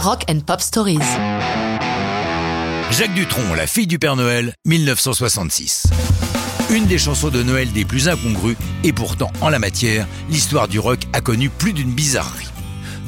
Rock and Pop Stories. Jacques Dutronc, la fille du Père Noël, 1966. Une des chansons de Noël des plus incongrues, et pourtant, en la matière, l'histoire du rock a connu plus d'une bizarrerie.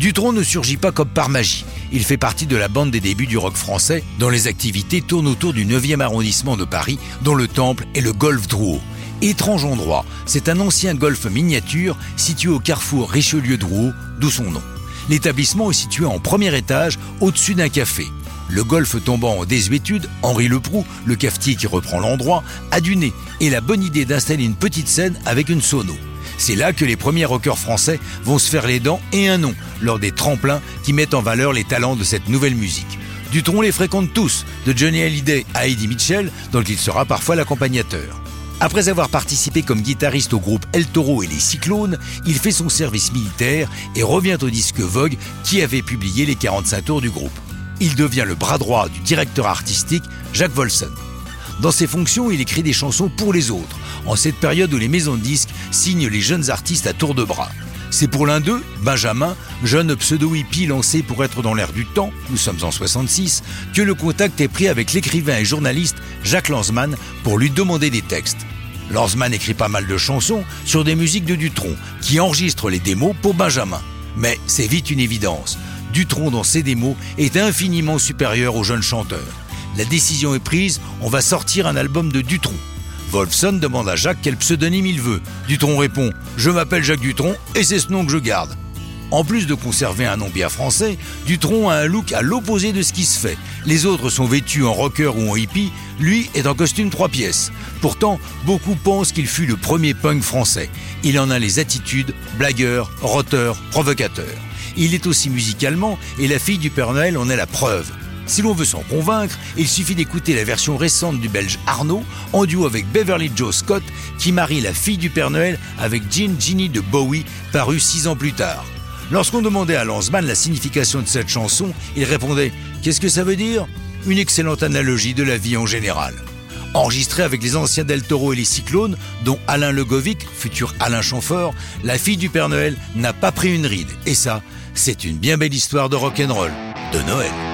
Dutronc ne surgit pas comme par magie. Il fait partie de la bande des débuts du rock français, dont les activités tournent autour du 9e arrondissement de Paris, dont le Temple et le Golf Drouot. Étrange endroit, c'est un ancien golf miniature situé au carrefour Richelieu-Drouot, d'où son nom. L'établissement est situé en premier étage, au-dessus d'un café. Le golf tombant en désuétude, Henri Leproux, le cafetier qui reprend l'endroit, a du nez et la bonne idée d'installer une petite scène avec une sono. C'est là que les premiers rockers français vont se faire les dents et un nom lors des tremplins qui mettent en valeur les talents de cette nouvelle musique. Dutron les fréquente tous, de Johnny Hallyday à Eddie Mitchell, dont il sera parfois l'accompagnateur. Après avoir participé comme guitariste au groupe El Toro et les Cyclones, il fait son service militaire et revient au disque Vogue qui avait publié les 45 tours du groupe. Il devient le bras droit du directeur artistique Jacques Volson. Dans ses fonctions, il écrit des chansons pour les autres, en cette période où les maisons de disques signent les jeunes artistes à tour de bras. C'est pour l'un d'eux, Benjamin, jeune pseudo-hippie lancé pour être dans l'air du temps, nous sommes en 66, que le contact est pris avec l'écrivain et journaliste Jacques Lanzmann pour lui demander des textes. Lanzmann écrit pas mal de chansons sur des musiques de Dutronc, qui enregistre les démos pour Benjamin. Mais c'est vite une évidence. Dutronc dans ses démos est infiniment supérieur au jeune chanteur. La décision est prise, on va sortir un album de Dutronc. Wolfson demande à Jacques quel pseudonyme il veut. Dutronc répond Je m'appelle Jacques Dutronc et c'est ce nom que je garde. En plus de conserver un nom bien français, Dutronc a un look à l'opposé de ce qui se fait. Les autres sont vêtus en rocker ou en hippie, lui est en costume trois pièces. Pourtant, beaucoup pensent qu'il fut le premier punk français. Il en a les attitudes, blagueur, roteur, provocateur. Il est aussi musicalement et la fille du Père Noël en est la preuve. Si l'on veut s'en convaincre, il suffit d'écouter la version récente du belge Arnaud en duo avec Beverly Joe Scott qui marie la fille du Père Noël avec Jean Ginny de Bowie paru six ans plus tard. Lorsqu'on demandait à Lanzmann la signification de cette chanson, il répondait Qu'est-ce que ça veut dire? Une excellente analogie de la vie en général. Enregistré avec les anciens Del Toro et les Cyclones, dont Alain Legovic, futur Alain Chamfort, la fille du Père Noël n'a pas pris une ride. Et ça, c'est une bien belle histoire de rock'n'roll, de Noël.